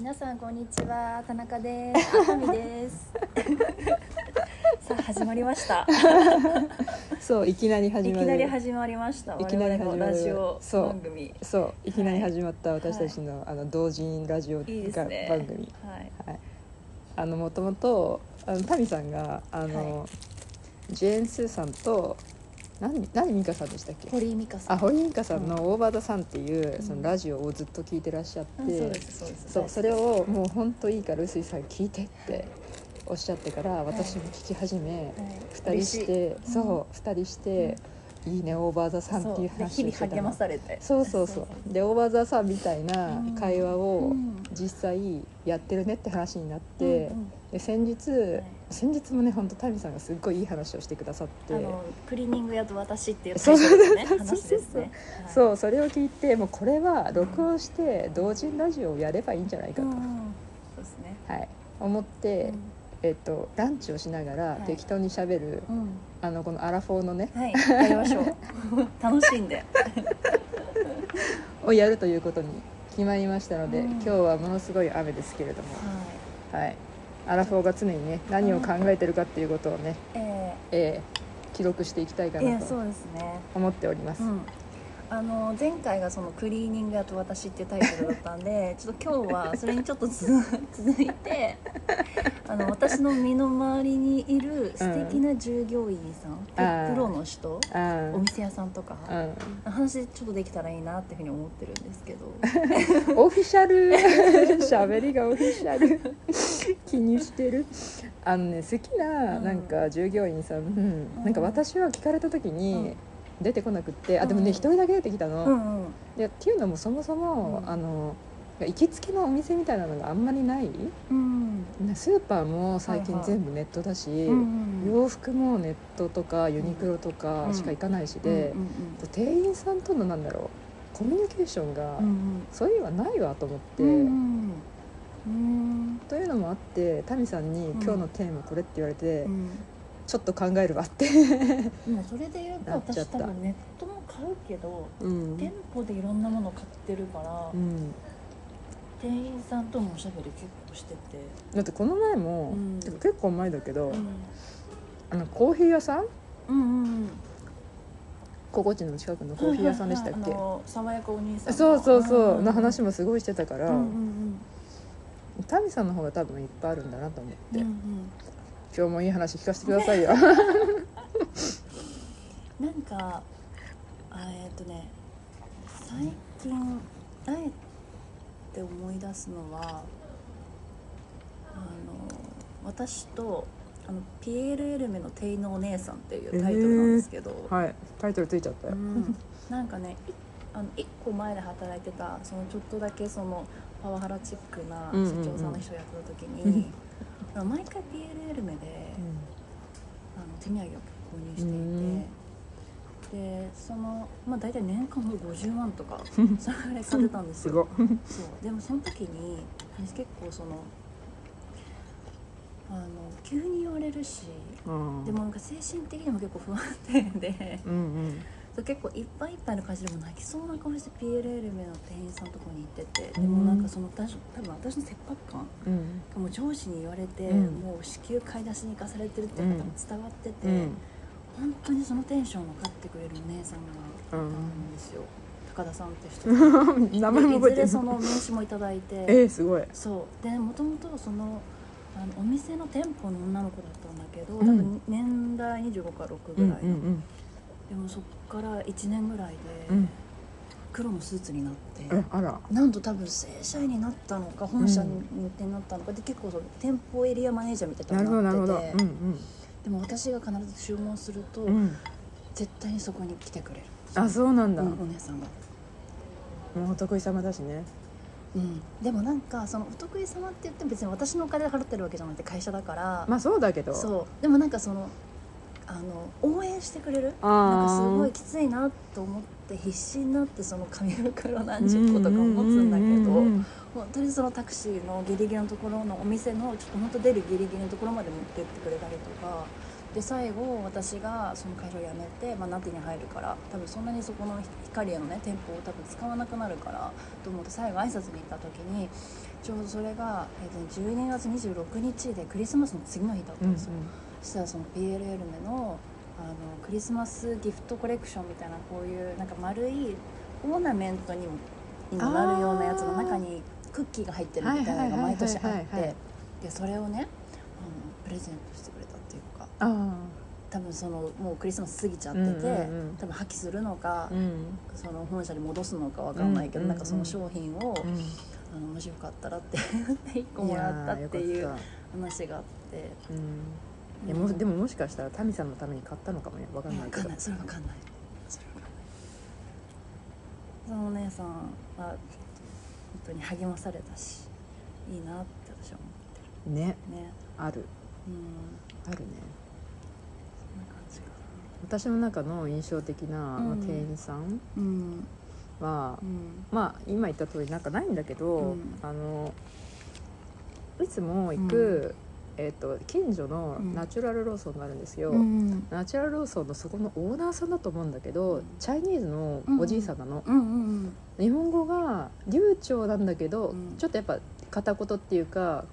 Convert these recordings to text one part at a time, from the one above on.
皆さんこんにちは。田中です。赤見です。さあ始まりました。そういきなりい始まる。きなり始まりました。いきなり我々の始まる。ラジオそう番組そういきなり始まった私たちの,、あの同人ラジオいいですがね。番組。はい。はい。あのもともとあのタミさんがあの、はジェーン・スーさんと何何ミカさんでしたっけ？堀井美香さん。あ堀井美香さんの「オーバー・ザ・サン」っていう、うん。そのラジオをずっと聞いてらっしゃって、うんそうですそうですそうそれをもう本当いいから臼井さん聞いてっておっしゃってから私も聞き始め、はい二人してそう二人して、いいねオーバー・ザ・サンっていう話をしてたの。されて。そうそうそう。でオーバー・ザ・サンみたいな会話をうん。実際やってるねって話になって、うんうん。で先日、い。先日もね本当タミさんがすっごいいい話をしてくださって。あのクリーニング屋と私っていうタイト話ですねはい。そうそれを聞いてもうこれは録音して同人ラジオをやればいいんじゃないかと、うん。うんそうですね。はい、思って、えっと、ランチをしながらはい。適当にしゃべる、うん。うんあのこのアラフォーのねはいやりましょう。楽しんで。をやるということに決まりましたので、うん。今日はものすごい雨ですけれども、はい。はい、アラフォーが常にね何を考えてるかっていうことをね、ええ。ー記録していきたいかなと思っております。うん、あの前回がその「クリーニング屋と私」ってタイトルだったんで ちょっと今日はそれにちょっとつ 続いてあの私の身の回りにいる素敵な従業員さん、プロの人お店屋さんとか、うん話ちょっとできたらいいなっていうふうに思ってるんですけど。オフィシャル。喋りがオフィシャル。気にしてる。あのね好きなうん。なんか従業員さん、うん。なんか私は聞かれた時うにん出てこなくって、あでもうんね一人だけ出てきたの、うんうん。でっていうのもそもそも、うん。あの行きつけのお店みたいなのがあんまりない。うん。ねスーパーも最近はいはい。全部ネットだし、うん洋服もネットとかユニクロとかしか行かないしで、うん。店員さんとのなんだろうコミュニケーションが、うんうん。そういうのはないわと思って、うんうん。うん。というのもあってタミさんにうん「今日のテーマこれ」って言われて、うんちょっと考えるわって、でもそれで言うと私多分ネットも買うけどうん。店舗でいろんなもの買ってるから、うん、店員さんともおしゃべり結構してて、だってこの前も、うん。結構前だけど、うん、あのコーヒー屋さん？うんうんうん。ココチの近くのコーヒー屋さんでしたっけ、爽やかお兄さんの。そうそうそう、んの話もすごいしてたから、うんうん。タミさんの方が多分いっぱいあるんだなと思って、うんうん今日もいい話聞かせてくださいよ。うん なんかあえっとね最近あえて思い出すのはあの私とあのピエール・エルメの「店員のお姉さん」っていうタイトルなんですけど、はい。タイトルついちゃったよ、うん、なんかねいあの1個前で働いてたそのちょっとだけそのパワハラチックなうんうんうん社長さんの人をやってた時に、あの毎回 PLL 目で、あの手土産を購入していて、でその、まあ、大体年間もう50万とか それぐらい買ってたんですすよそう。でもその時に私結構そのあの急に言われるしうん。でもなんか精神的にも結構不安定で。うん結構いっぱいいっぱいの感じでも泣きそうな顔して PLL 目の店員さんのとこに行っててでもなんかその私多分私の切迫感うん。がもう上司に言われて、うん。もう至急買い出しに行かされてるっていう方も伝わってて、うん。本当にそのテンションを分かってくれるお姉さんがいたんですよ、高田さんって人。名前も覚えてるでいずれその名刺もいただいてえー、すごい。そう。でもともとそのあのお店の店舗の女の子だったんだけど、うん。多分年代25か6ぐらいの、うんうんでもそっから1年ぐらいでうん。黒のスーツになって、えあら。なんと多分正社員になったのか本社に入店になったのかで結構その店舗エリアマネージャーみたいなになってて、うんでも私が必ず注文すると、うん。うん絶対にそこに来てくれる、あそうなんだ、うんお姉さんが、もうお得意様だしね。うん、でもなんかそのお得意様って言っても別に私のお金で払ってるわけじゃなくて会社だから、まあそうだけど。そう。でもなんかそのあの応援してくれる？あなんかすーごいきついなと思って必死になってその紙袋何十個とかを持つんだけど、うんうんうんうん。本当にそのタクシーのギリギリのところのお店のちょっと本当出るギリギリのところまで持ってってくれたりとかで最後私がその会社を辞めて、まあ、ナテに入るから多分そんなにそこの光へのね店舗を多分使わなくなるからと思って最後挨拶に行った時にちょうどそれが、えーと12月26日でクリスマスの次の日だったうんんですよ、そしたらその PLL メのあのクリスマスギフトコレクションみたいなこういうなんか丸いオーナメントにもにもなるようなやつの中にクッキーが入ってるみたいなのが毎年あって。でそれをねあのプレゼントしてくれたっていうか。あ多分そのもうクリスマス過ぎちゃってて、うんうんうん。多分破棄するのか、あうん。その本社に戻すのかわかんないけど、うんなんかその商品を、うん。あのもしよかったらって 1個もらったっていう話があって。たうんいやもでももしかしたらタミさんのために買ったのかもね。わかんないけど。わかんない。それわかんない。それわかんない。そのお姉さんは本当に励まされたしいいなって私は思ねってる。ね。ある。うん。あるね。そんな感じか私の中の印象的な、店員さんなうん。は、うん。まあ今言った通りなんかないんだけど、うん。あのいつも行く、えー、と近所のうん。ナチュラルローソンがあるんですよ、うんナチュラルローソンのそこのオーナーさんだと思うんだけど、うん。チャイニーズのおじいさんなの、日本語が流暢なんだけど、うん。ちょっとやっぱ片言っていうか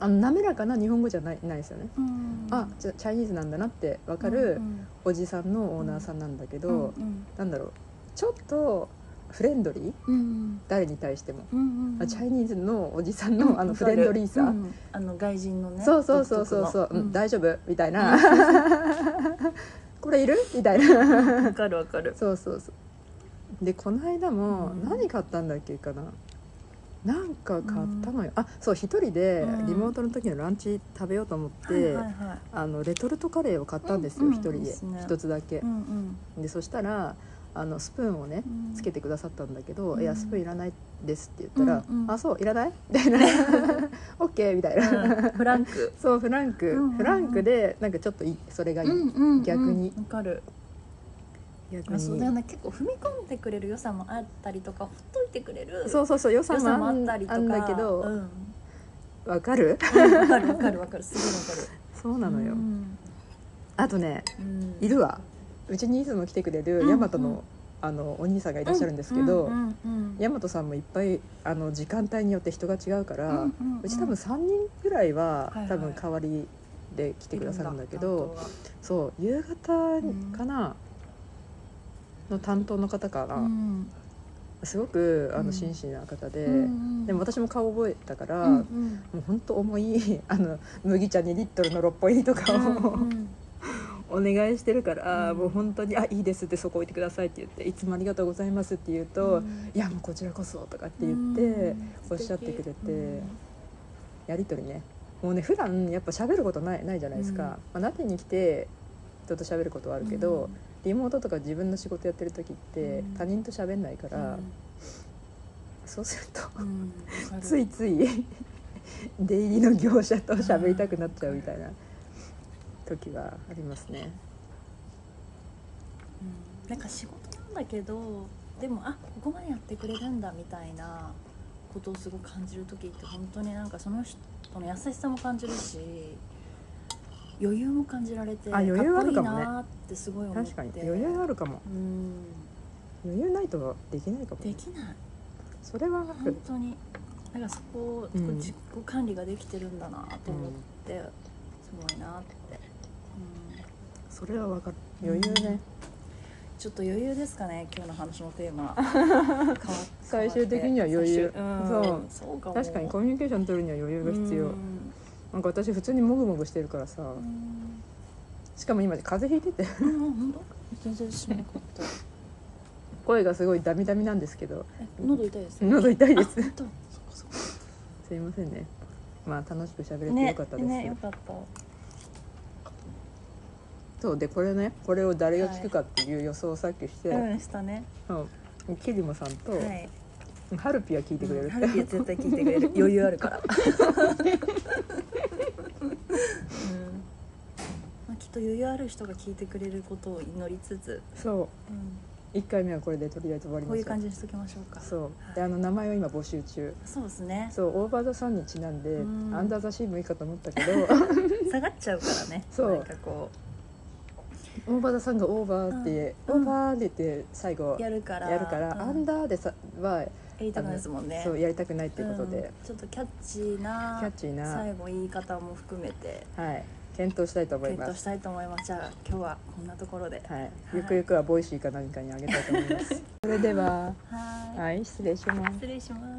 あの滑らかな日本語じゃないないですよね、うん。あじゃあチャイニーズなんだなって分かるうんおじさんのオーナーさんなんだけど、うなんだろう。ちょっとフレンドリー？うん誰に対しても、うんうんあチャイニーズのおじさんのあのフレンドリーさ、うんあの外人のねそうそうそうそうそう、うん。大丈夫？みたいな。これいる？みたいな。うんわかるわかる。そうそうそう。でこの間もうん。何買ったんだっけかな。なんか買ったのよ、あそう一人でうん。リモートの時のランチ食べようと思って、あのレトルトカレーを買ったんですようん。一、人で。いいですね。一つだけ。う、ん。でそしたらあのスプーンをねうん。つけてくださったんだけど「うん。いやスプーンいらないです」って言ったら「うんうん。あそういらない?」みたいな「オッケー」みたいな、うん。フランク。そうフランク、フランクでなんかちょっといいそれがいい、逆に。わかる。逆に。あそうだよね。結構踏み込んでくれる良さもあったりとかほっといてくれるそうそうそう予良さもあったりとか。あんだけどわ、うん。かる？うんわかるわかるわかる。すごいわかる。そうなのよ、うん。あとねうん。いるわうちにいつも来てくれるうんヤマトの,、あのお兄さんがいらっしゃるんですけど、うんうんうん。ヤマトさんもいっぱいあの時間帯によって人が違うから、ううんうん。うんち多分3人ぐらいは、はいはい。多分代わりで来てくださるんだけどそう夕方かな、の担当の方かな、すごくあうん。の真摯な方で、うんうん。でも私も顔覚えたから、うんもう本当重いあの麦茶2リットルの6本入りとかを、うんうんお願いしてるから、うん。もう本当に「あいいです」ってそこ置いてくださいって言って「いつもありがとうございます」って言うと「うん。いやもうこちらこそ」とかって言って、うん。おっしゃってくれて、うん。やり取りね。もうね普段やっぱ喋ることないないじゃないですか、うん。まあ、ナテに来て人と喋ることはあるけど、リモートとか自分の仕事やってる時ってうん。他人と喋んないかうんら、そうするとついつい 出入りの業者と喋りたくなっちゃうみたいな時はありますね。うん。なんか仕事なんだけどでもあここまでやってくれるんだみたいなことをすごく感じる時って本当になんかその人の優しさも感じるし余裕も感じられてあ余裕あるかもね。っこいいなってすごい思って。確かに。余裕あるかも。うん。余裕ないとできないかもできない。それはあ本る当に。なんかそこを、自己管理ができてるんだなと思って、すごいなって、うん、それはわかる。余裕ね、ちょっと余裕ですかね今日の話のテーマ。最終的には余裕。ううん、そう。確かにコミュニケーション取るには余裕が必要、うん。なんか私普通にもぐもぐしてるからさ。うん。しかも今風邪ひいてて。全然しなかった。声がすごいダミダミなんですけど。え喉痛いです？喉痛いです。すいませんね。まあ楽しく喋れてねよかったです、ねよかったそうでこれねこれを誰が聞くかっていう予想をさっきして、うんしたね。う。んキリモさんと、はい。ハルピは聞いてくれるハルピは 絶対聞いてくれる。余裕あるから。うん。まあ、きっと余裕ある人が聞いてくれることを祈りつつ、そう。ん、1回目はこれでとりあえず終わりこういう感じにしときましょうか。そう。であの名前を今募集中。そうですね。そうオーバー・ザ・サンにちなんでうん。アンダー・ザ・シーもいいかと思ったけど。下がっちゃうからね。そう。なんかこオーバー・ザ・サンがオーバーって、うん。オーバーって言って最後うやるから。やるから、うん。アンダーでさはやりたくないですもんね。そうやりたくないっていうことで、うん。ちょっとキャッチーなキャッチーな。最後言い方も含めて。はい。検討したいと思います。検討したいと思います。じゃあ今日はこんなところで。はい、はい。ゆくゆくは Voicyか何かにあげたいと思います。それでは。はい。はい失礼します。失礼します